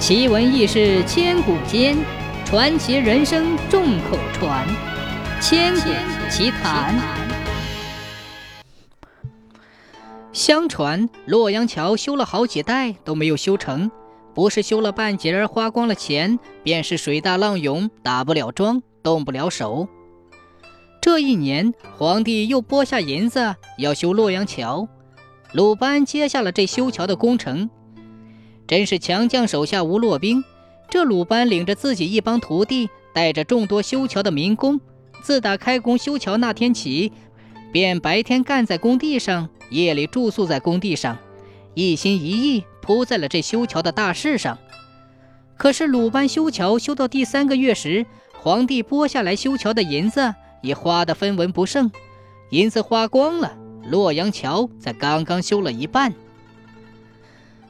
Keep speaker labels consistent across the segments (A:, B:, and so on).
A: 奇闻异事千古间，传奇人生众口传。千古奇谈。相传洛阳桥修了好几代都没有修成，不是修了半截花光了钱，便是水大浪涌，打不了桩，动不了手。这一年，皇帝又拨下银子要修洛阳桥，鲁班接下了这修桥的工程。真是强将手下无弱兵。这鲁班领着自己一帮徒弟，带着众多修桥的民工，自打开工修桥那天起，便白天干在工地上，夜里住宿在工地上，一心一意扑在了这修桥的大事上。可是鲁班修桥修到第三个月时，皇帝拨下来修桥的银子也花得分文不剩，银子花光了，洛阳桥才刚刚修了一半。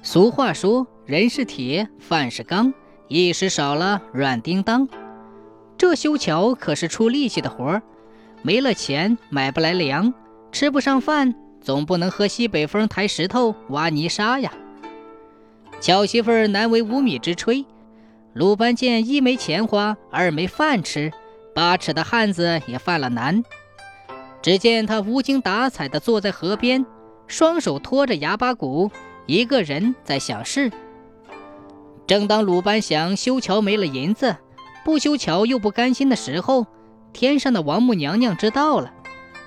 A: 俗话说：“人是铁，饭是钢，一时少了软叮当。”这修桥可是出力气的活儿，没了钱买不来粮，吃不上饭，总不能喝西北风抬石头挖泥沙呀。巧媳妇难为无米之炊，鲁班见一没钱花，二没饭吃，八尺的汉子也犯了难。只见他无精打采地坐在河边，双手托着牙巴骨。一个人在想事。正当鲁班想修桥没了银子，不修桥又不甘心的时候，天上的王母娘娘知道了。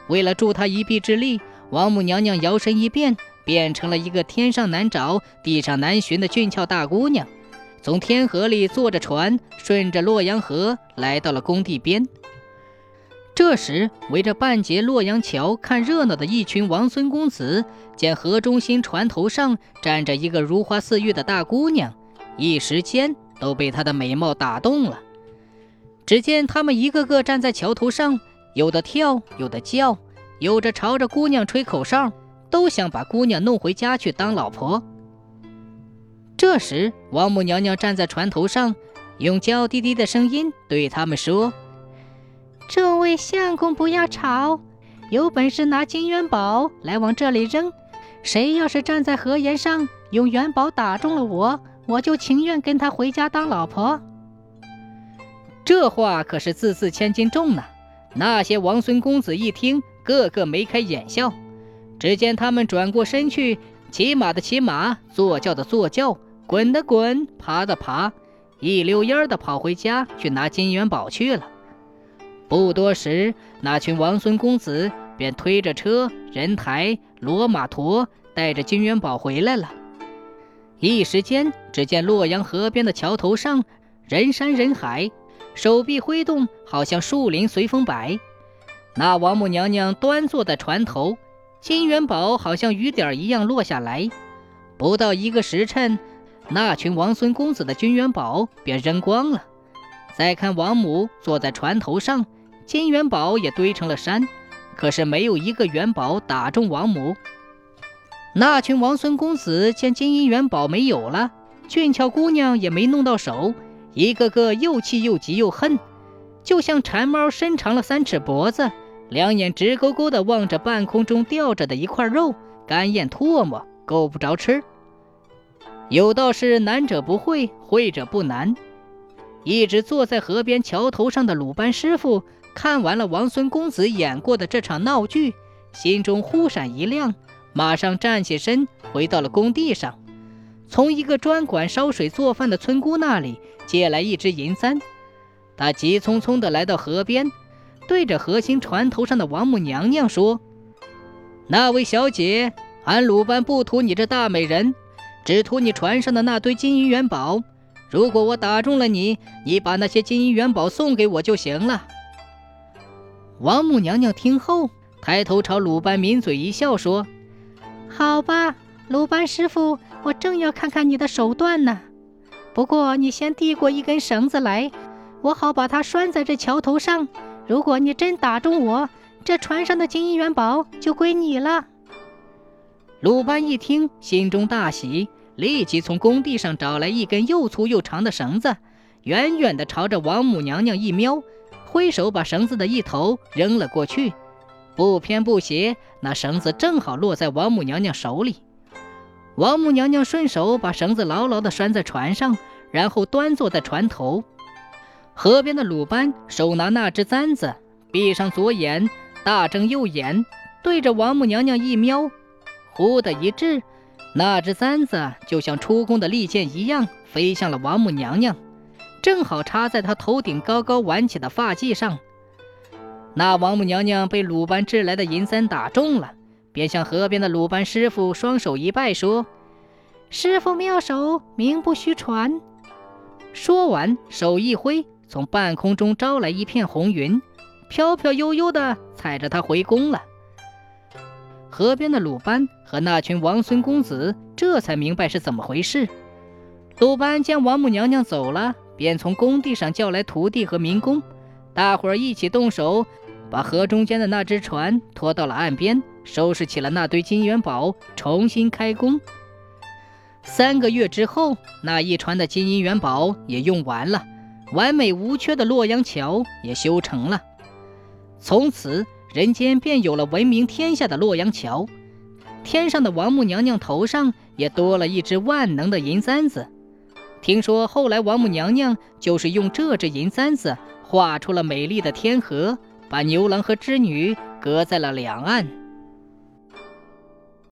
A: 为了助他一臂之力，王母娘娘摇身一变，变成了一个天上难找、地上难寻的俊俏大姑娘，从天河里坐着船，顺着洛阳河来到了工地边。这时，围着半截洛阳桥看热闹的一群王孙公子，见河中心船头上站着一个如花似玉的大姑娘，一时间都被她的美貌打动了。只见他们一个个站在桥头上，有的跳，有的叫，有着朝着姑娘吹口哨，都想把姑娘弄回家去当老婆。这时，王母娘娘站在船头上，用娇滴滴的声音对他们说。
B: 这位相公，不要吵，有本事拿金元宝来往这里扔。谁要是站在河沿上用元宝打中了我，我就情愿跟他回家当老婆。
A: 这话可是字字千斤重呢。那些王孙公子一听，个个眉开眼笑。只见他们转过身去，骑马的骑马，坐轿的坐轿，滚的滚，爬的爬，一溜烟的跑回家去拿金元宝去了。不多时，那群王孙公子便推着车、人抬、骡马驮，带着金元宝回来了。一时间，只见洛阳河边的桥头上人山人海，手臂挥动，好像树林随风摆。那王母娘娘端坐在船头，金元宝好像雨点一样落下来。不到一个时辰，那群王孙公子的金元宝便扔光了。再看王母坐在船头上。金元宝也堆成了山，可是没有一个元宝打中王母。那群王孙公子见金银元宝没有了，俊俏姑娘也没弄到手，一个个又气又急又恨，就像馋猫伸长了三尺脖子，两眼直勾勾地望着半空中吊着的一块肉，干咽唾沫，够不着吃。有道是难者不会，会者不难。一直坐在河边桥头上的鲁班师傅。看完了王孙公子演过的这场闹剧，心中忽闪一亮，马上站起身，回到了工地上，从一个专管烧水做饭的村姑那里借来一只银簪。他急匆匆地来到河边，对着河心船头上的王母娘娘说：“那位小姐，俺鲁班不图你这大美人，只图你船上的那堆金银元宝。如果我打中了你，你把那些金银元宝送给我就行了。”王母娘娘听后，抬头朝鲁班抿嘴一笑，说：“
B: 好吧，鲁班师傅，我正要看看你的手段呢。不过你先递过一根绳子来，我好把它拴在这桥头上。如果你真打中我，这船上的金银元宝就归你了。”
A: 鲁班一听，心中大喜，立即从工地上找来一根又粗又长的绳子，远远地朝着王母娘娘一瞄。挥手把绳子的一头扔了过去，不偏不斜，那绳子正好落在王母娘娘手里。王母娘娘顺手把绳子牢牢地拴在船上，然后端坐在船头。河边的鲁班手拿那只簪子，闭上左眼，大睁右眼，对着王母娘娘一瞄，忽的一掷，那只簪子就像出宫的利剑一样，飞向了王母娘娘，正好插在她头顶高高挽起的发髻上。那王母娘娘被鲁班掷来的银簪打中了，便向河边的鲁班师傅双手一拜，说：“
B: 师傅妙手，名不虚传。”
A: 说完，手一挥。从半空中招来一片红云，飘飘悠悠地踩着他回宫了。河边的鲁班和那群王孙公子这才明白是怎么回事。鲁班见王母娘娘走了，便从工地上叫来徒弟和民工，大伙儿一起动手，把河中间的那只船拖到了岸边，收拾起了那堆金元宝，重新开工。三个月之后，那一船的金银元宝也用完了。完美无缺的洛阳桥也修成了，从此人间便有了闻名天下的洛阳桥。天上的王母娘娘头上也多了一只万能的银簪子。听说后来王母娘娘就是用这只银簪子画出了美丽的天河，把牛郎和织女隔在了两岸。